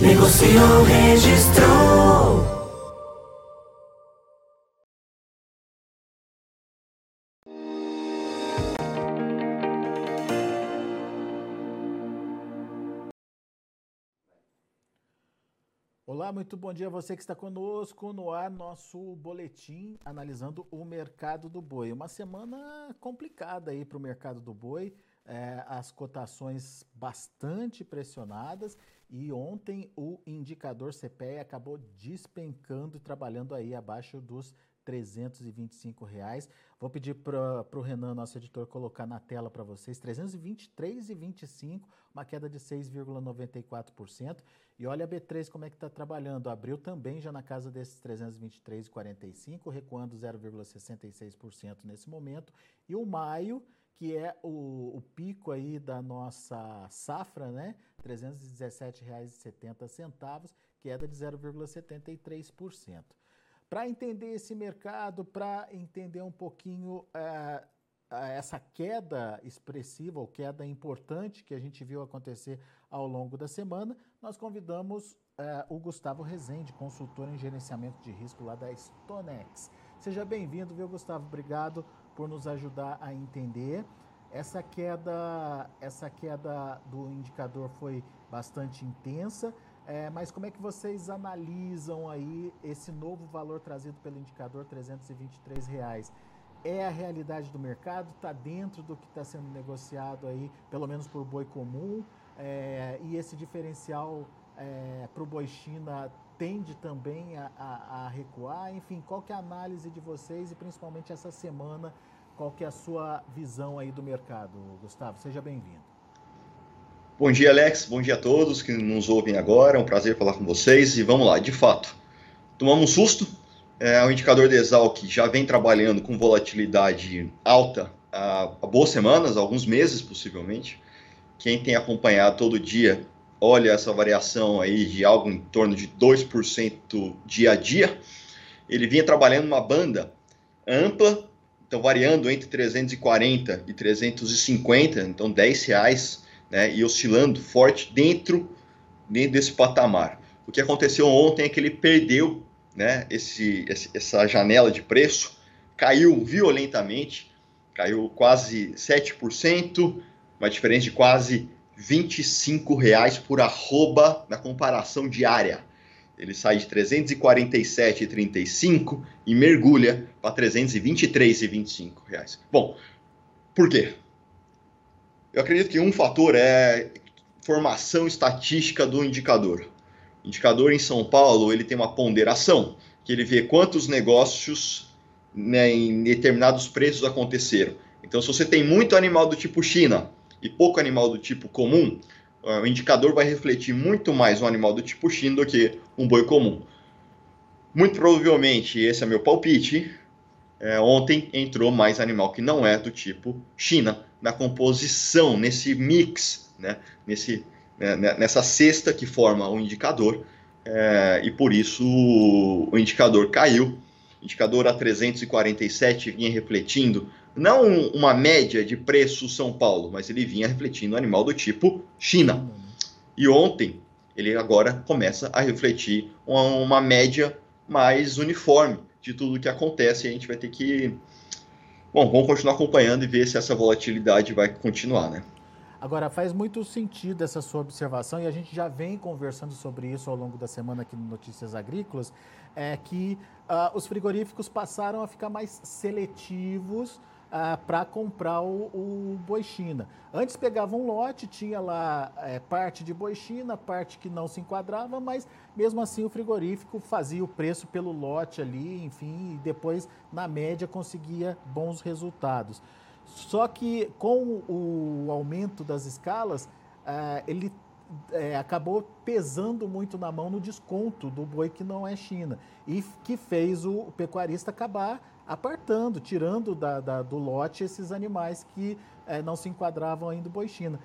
Negociou, registrou. Olá, muito bom dia a você que está conosco no ar nosso boletim analisando o mercado do boi. Uma semana complicada aí para o mercado do boi, é, as cotações bastante pressionadas e ontem o indicador CPE acabou despencando trabalhando aí abaixo dos 325 reais. Vou pedir para o Renan, nosso editor, colocar na tela para vocês. 323,25, uma queda de 6,94%. E olha a B3 como é que está trabalhando. Abriu também já na casa desses 323,45, recuando 0,66% nesse momento. E o maio, que é o, o, pico aí da nossa safra, né? R$ 317,70, queda de 0,73%. Para entender esse mercado, para entender um pouquinho é, essa queda expressiva ou queda importante que a gente viu acontecer ao longo da semana, nós convidamos é, o Gustavo Rezende, consultor em gerenciamento de risco lá da Stonex. Seja bem-vindo, viu, Gustavo? Obrigado por nos ajudar a entender. Essa queda, essa queda do indicador foi bastante intensa. É, mas como é que vocês analisam aí esse novo valor trazido pelo indicador 323 reais? É a realidade do mercado? Está dentro do que está sendo negociado aí, pelo menos por boi comum? É, e esse diferencial é, para o boi China tende também a, a, a, recuar? Enfim, qual que é a análise de vocês e principalmente essa semana, qual que é a sua visão aí do mercado, Gustavo? Seja bem-vindo. Bom dia, Alex. Bom dia a todos que nos ouvem agora. É um prazer falar com vocês. E vamos lá, de fato, tomamos um susto. É, o indicador de Exalc já vem trabalhando com volatilidade alta há, há boas semanas, alguns meses possivelmente. Quem tem acompanhado todo dia olha essa variação aí de algo em torno de 2% dia a dia. Ele vinha trabalhando uma banda ampla, então variando entre 340 e 350, então 10 reais né, e oscilando forte dentro, dentro desse patamar. O que aconteceu ontem é que ele perdeu né, esse, essa janela de preço, caiu violentamente, caiu quase 7%, uma diferença de quase 25 reais por arroba na comparação diária. Ele sai de 347,35 e mergulha para 323,25 reais. Bom, por quê? Eu acredito que um fator é formação estatística do indicador. O indicador em São Paulo ele tem uma ponderação que ele vê quantos negócios né, em determinados preços aconteceram. Então, se você tem muito animal do tipo China e pouco animal do tipo comum, o indicador vai refletir muito mais um animal do tipo China do que um boi comum. Muito provavelmente, esse é meu palpite, é, ontem entrou mais animal que não é do tipo China na composição, nesse mix, né? Nesse, né? nessa cesta que forma o indicador, é, e por isso o indicador caiu. Indicador a 347 vinha refletindo não uma média de preço São Paulo, mas ele vinha refletindo animal do tipo China. E ontem ele agora começa a refletir uma, uma média mais uniforme de tudo que acontece. E a gente vai ter que Bom, vamos continuar acompanhando e ver se essa volatilidade vai continuar, né? Agora, faz muito sentido essa sua observação, e a gente já vem conversando sobre isso ao longo da semana aqui no Notícias Agrícolas, é que uh, os frigoríficos passaram a ficar mais seletivos ah, para comprar o, o boi China. Antes pegava um lote, tinha lá é, parte de boi China, parte que não se enquadrava, mas mesmo assim o frigorífico fazia o preço pelo lote ali, enfim, e depois na média conseguia bons resultados. Só que com o aumento das escalas, ah, ele é, acabou pesando muito na mão no desconto do boi que não é China e que fez o pecuarista acabar apartando, tirando da, da, do lote esses animais que é, não se enquadravam ainda boi China.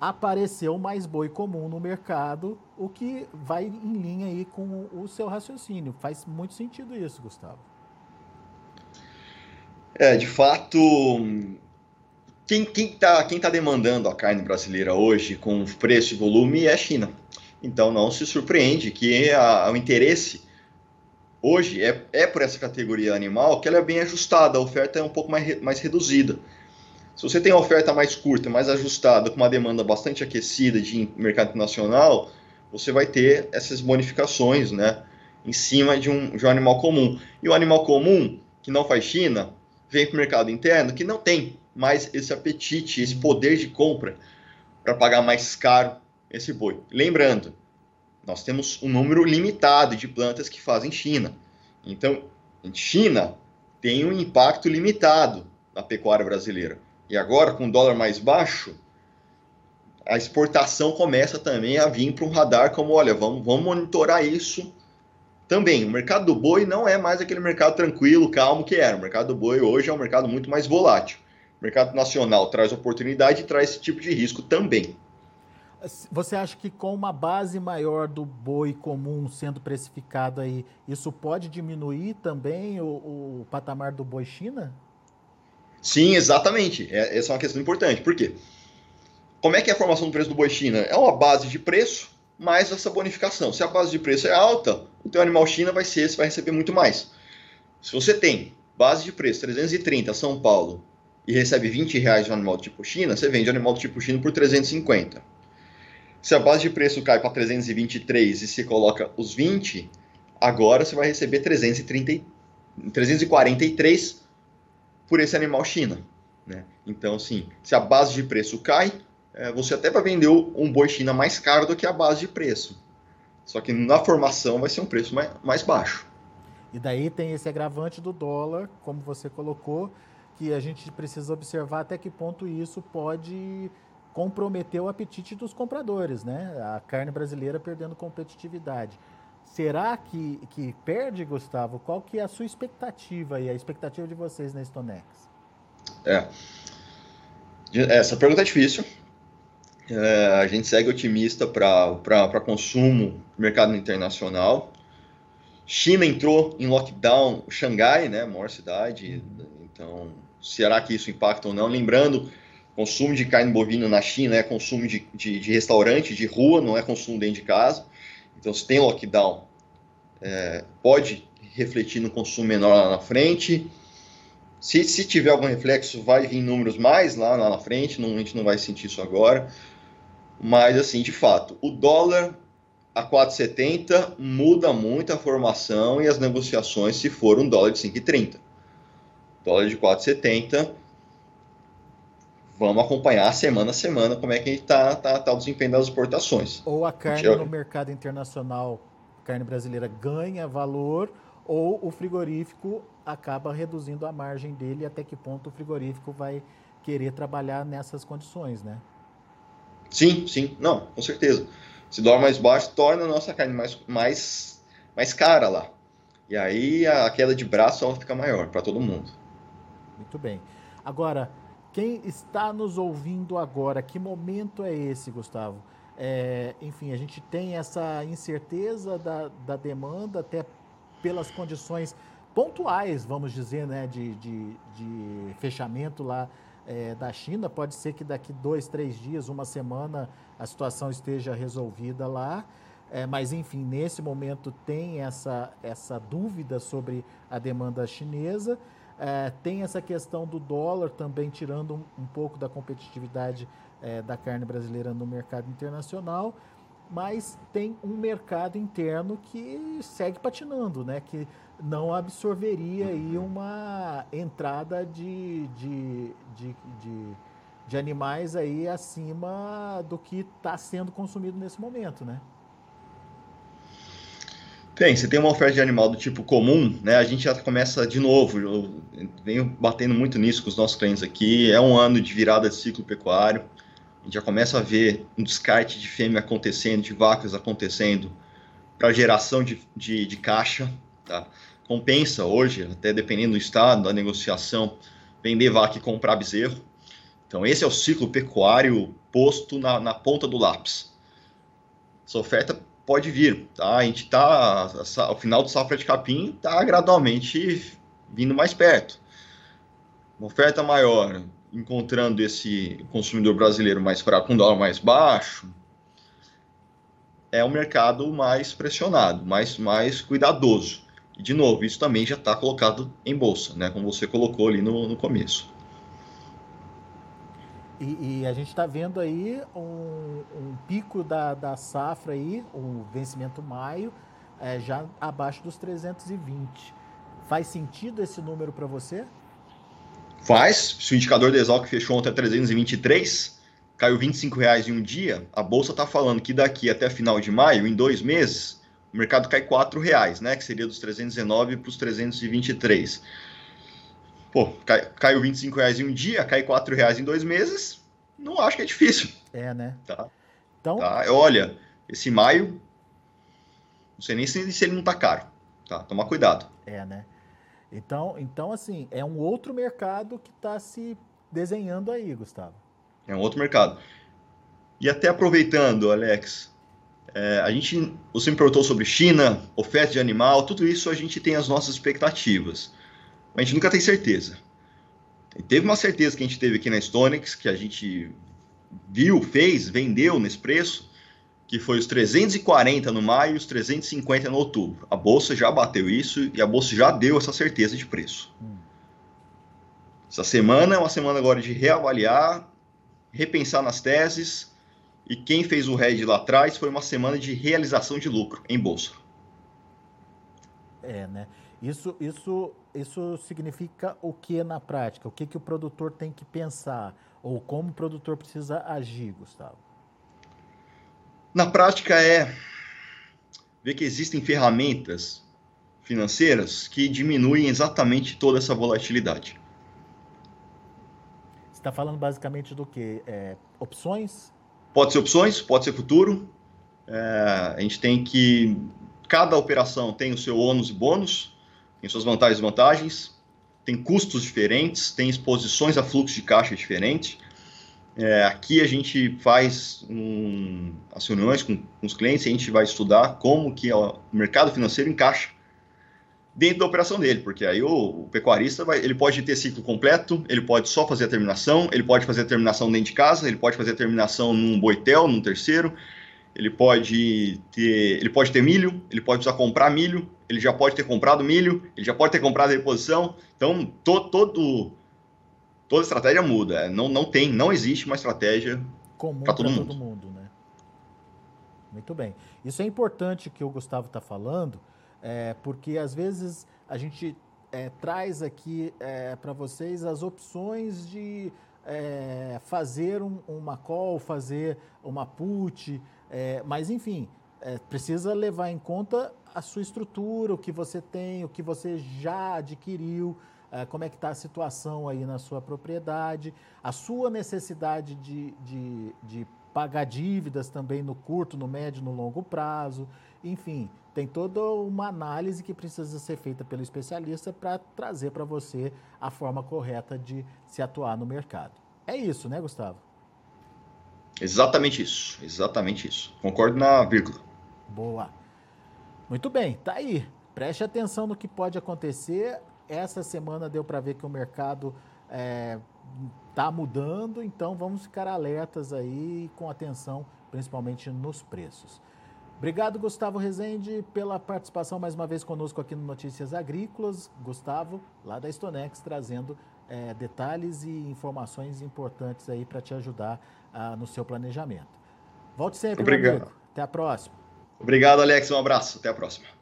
Apareceu mais boi comum no mercado, o que vai em linha aí com o seu raciocínio. Faz muito sentido isso, Gustavo. É, de fato, quem está quem tá demandando a carne brasileira hoje com preço e volume é a China. Então não se surpreende que a, o interesse hoje é, é por essa categoria animal que ela é bem ajustada, a oferta é um pouco mais, mais reduzida. Se você tem uma oferta mais curta, mais ajustada, com uma demanda bastante aquecida de mercado nacional, você vai ter essas bonificações né, em cima de um, de um animal comum. E o animal comum, que não faz China, vem para o mercado interno que não tem mais esse apetite, esse poder de compra para pagar mais caro esse boi. Lembrando, nós temos um número limitado de plantas que fazem China. Então, em China tem um impacto limitado na pecuária brasileira. E agora, com o dólar mais baixo, a exportação começa também a vir para um radar como, olha, vamos, vamos monitorar isso também. O mercado do boi não é mais aquele mercado tranquilo, calmo que era. O mercado do boi hoje é um mercado muito mais volátil. O mercado nacional traz oportunidade e traz esse tipo de risco também. Você acha que com uma base maior do boi comum sendo precificado aí, isso pode diminuir também o, o patamar do boi China? Sim, exatamente. É, essa é uma questão importante. Por quê? Como é que é a formação do preço do boi China? É uma base de preço mais essa bonificação. Se a base de preço é alta, o teu animal China vai ser, você vai receber muito mais. Se você tem base de preço 330 São Paulo e recebe 20 reais de um animal do tipo China, você vende animal do tipo China por 350. Se a base de preço cai para 323 e se coloca os 20, agora você vai receber 330, 343 por esse animal China. Né? Então, sim, se a base de preço cai, é, você até vai vender um boi China mais caro do que a base de preço. Só que na formação vai ser um preço mais, mais baixo. E daí tem esse agravante do dólar, como você colocou, que a gente precisa observar até que ponto isso pode comprometer o apetite dos compradores, né? A carne brasileira perdendo competitividade. Será que, que perde, Gustavo? Qual que é a sua expectativa e a expectativa de vocês na Stonex? É. Essa pergunta é difícil. É, a gente segue otimista para consumo mercado internacional. China entrou em lockdown, Xangai, né, maior cidade, então será que isso impacta ou não? Lembrando, consumo de carne bovina na China é consumo de, de, de restaurante, de rua, não é consumo dentro de casa. Então, se tem lockdown, é, pode refletir no consumo menor lá na frente. Se, se tiver algum reflexo, vai vir números mais lá, lá na frente, não, a gente não vai sentir isso agora. Mas, assim, de fato, o dólar a 4,70 muda muito a formação e as negociações se for um dólar de 5,30. Dólar de 4,70, vamos acompanhar semana a semana como é que está tá, tá o desempenho das exportações. Ou a carne no mercado internacional, carne brasileira ganha valor, ou o frigorífico acaba reduzindo a margem dele, até que ponto o frigorífico vai querer trabalhar nessas condições, né? Sim, sim, não, com certeza. Se dólar mais baixo, torna a nossa carne mais, mais, mais cara lá. E aí a queda de braço ela fica maior para todo mundo. Muito bem. Agora, quem está nos ouvindo agora, que momento é esse, Gustavo? É, enfim, a gente tem essa incerteza da, da demanda, até pelas condições pontuais, vamos dizer, né, de, de, de fechamento lá é, da China. Pode ser que daqui dois, três dias, uma semana, a situação esteja resolvida lá. É, mas, enfim, nesse momento tem essa, essa dúvida sobre a demanda chinesa. É, tem essa questão do dólar também tirando um, um pouco da competitividade é, da carne brasileira no mercado internacional. Mas tem um mercado interno que segue patinando, né? Que não absorveria aí uma entrada de, de, de, de, de animais aí acima do que está sendo consumido nesse momento, né? Tem, você tem uma oferta de animal do tipo comum, né? A gente já começa de novo, eu venho batendo muito nisso com os nossos clientes aqui. É um ano de virada de ciclo pecuário. A gente já começa a ver um descarte de fêmea acontecendo, de vacas acontecendo, para geração de, de, de caixa. Tá? Compensa hoje, até dependendo do estado, da negociação, vender vaca e comprar bezerro. Então, esse é o ciclo pecuário posto na, na ponta do lápis. Essa oferta pode vir, tá? A gente está, o final do safra de capim está gradualmente vindo mais perto. Uma oferta maior, encontrando esse consumidor brasileiro mais fraco, com dólar mais baixo, é um mercado mais pressionado, mais, mais cuidadoso. E, de novo, isso também já está colocado em bolsa, né? Como você colocou ali no, no começo. E, e, a gente está vendo aí um, um, pico da, da safra aí, o vencimento maio, é, já abaixo dos 320. Faz sentido esse número para você? Faz. Se o indicador de Exalc fechou ontem a 323, caiu 25 reais em um dia, a bolsa está falando que daqui até final de maio, em dois meses, o mercado cai 4 reais, né? Que seria dos 319 para os 323. Pô, cai, caiu 25 reais em um dia, cai 4 reais em dois meses, não acho que é difícil. É, né? Tá. Então... Tá. Olha, esse maio, não sei nem se, se ele não tá caro. Tá, toma cuidado. É, né? Então, então, assim, é um outro mercado que está se desenhando aí, Gustavo. É um outro mercado. E até aproveitando, Alex, é, a gente, você me perguntou sobre China, oferta de animal, tudo isso a gente tem as nossas expectativas. Mas a gente nunca tem certeza. E teve uma certeza que a gente teve aqui na Stonex, que a gente viu, fez, vendeu nesse preço, que foi os 340 no maio e os 350 no outubro. A bolsa já bateu isso e a bolsa já deu essa certeza de preço. Essa semana é uma semana agora de reavaliar, repensar nas teses e quem fez o RED lá atrás foi uma semana de realização de lucro em bolsa. É, né? Isso, isso, isso significa o que na prática? O que, que o produtor tem que pensar? Ou como o produtor precisa agir, Gustavo? Na prática é ver que existem ferramentas financeiras que diminuem exatamente toda essa volatilidade. Você está falando basicamente do que? É, opções? Pode ser opções, pode ser futuro. É, a gente tem que. Cada operação tem o seu ônus e bônus, tem suas vantagens e desvantagens, tem custos diferentes, tem exposições a fluxo de caixa diferentes. É, aqui a gente faz um, as reuniões com, com, os clientes a gente vai estudar como que o mercado financeiro encaixa dentro da operação dele, porque aí o, o, pecuarista vai, ele pode ter ciclo completo, ele pode só fazer a terminação, ele pode fazer a terminação dentro de casa, ele pode fazer a terminação num boitel, num terceiro, ele pode ter, ele pode ter milho, ele pode precisar comprar milho, ele já pode ter comprado milho, ele já pode ter comprado a reposição, então to, todo toda estratégia muda, é, não, não tem, não existe uma estratégia para todo, mundo. todo mundo, né? Muito bem. Isso é importante que o Gustavo está falando, é, porque às vezes a gente é, traz aqui é, para vocês as opções de é, fazer um, uma call, fazer uma put, é, mas enfim, precisa levar em conta a sua estrutura, o que você tem, o que você já adquiriu, como é que está a situação aí na sua propriedade, a sua necessidade de, de, de pagar dívidas também no curto, no médio, no longo prazo, enfim, tem toda uma análise que precisa ser feita pelo especialista para trazer para você a forma correta de se atuar no mercado. É isso, né, Gustavo? Exatamente isso, exatamente isso. Concordo na vírgula. Boa. Muito bem, tá aí. Preste atenção no que pode acontecer. Essa semana deu para ver que o mercado está é, tá mudando, então vamos ficar alertas aí com atenção, principalmente nos preços. Obrigado, Gustavo Rezende, pela participação mais uma vez conosco aqui no Notícias Agrícolas. Gustavo, lá da Stonex, trazendo é, detalhes e informações importantes aí para te ajudar ah, no seu planejamento. Volte sempre, Obrigado. Até a próxima. Obrigado, Alex. Um abraço. Até a próxima.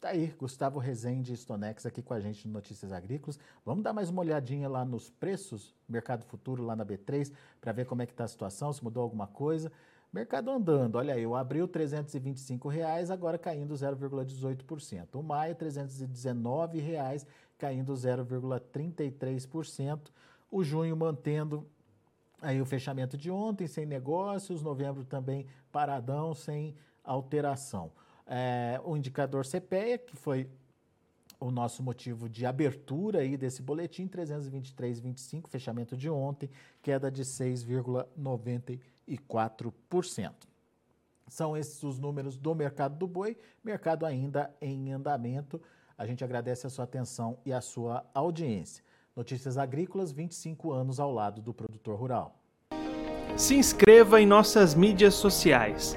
Tá aí, Gustavo Rezende Stonex aqui com a gente no Notícias Agrícolas. Vamos dar mais uma olhadinha lá nos preços, mercado futuro lá na B3, para ver como é que está a situação, se mudou alguma coisa. Mercado andando, olha aí, o abril 325 reais, agora caindo 0,18%. O maio 319 reais, caindo 0,33%. O junho mantendo Aí o fechamento de ontem, sem negócios, novembro também paradão, sem alteração. É, o indicador CPEA, que foi o nosso motivo de abertura aí desse boletim, 323,25, fechamento de ontem, queda de 6,94%. São esses os números do mercado do boi, mercado ainda em andamento. A gente agradece a sua atenção e a sua audiência. Notícias Agrícolas, 25 anos ao lado do produtor rural. Se inscreva em nossas mídias sociais.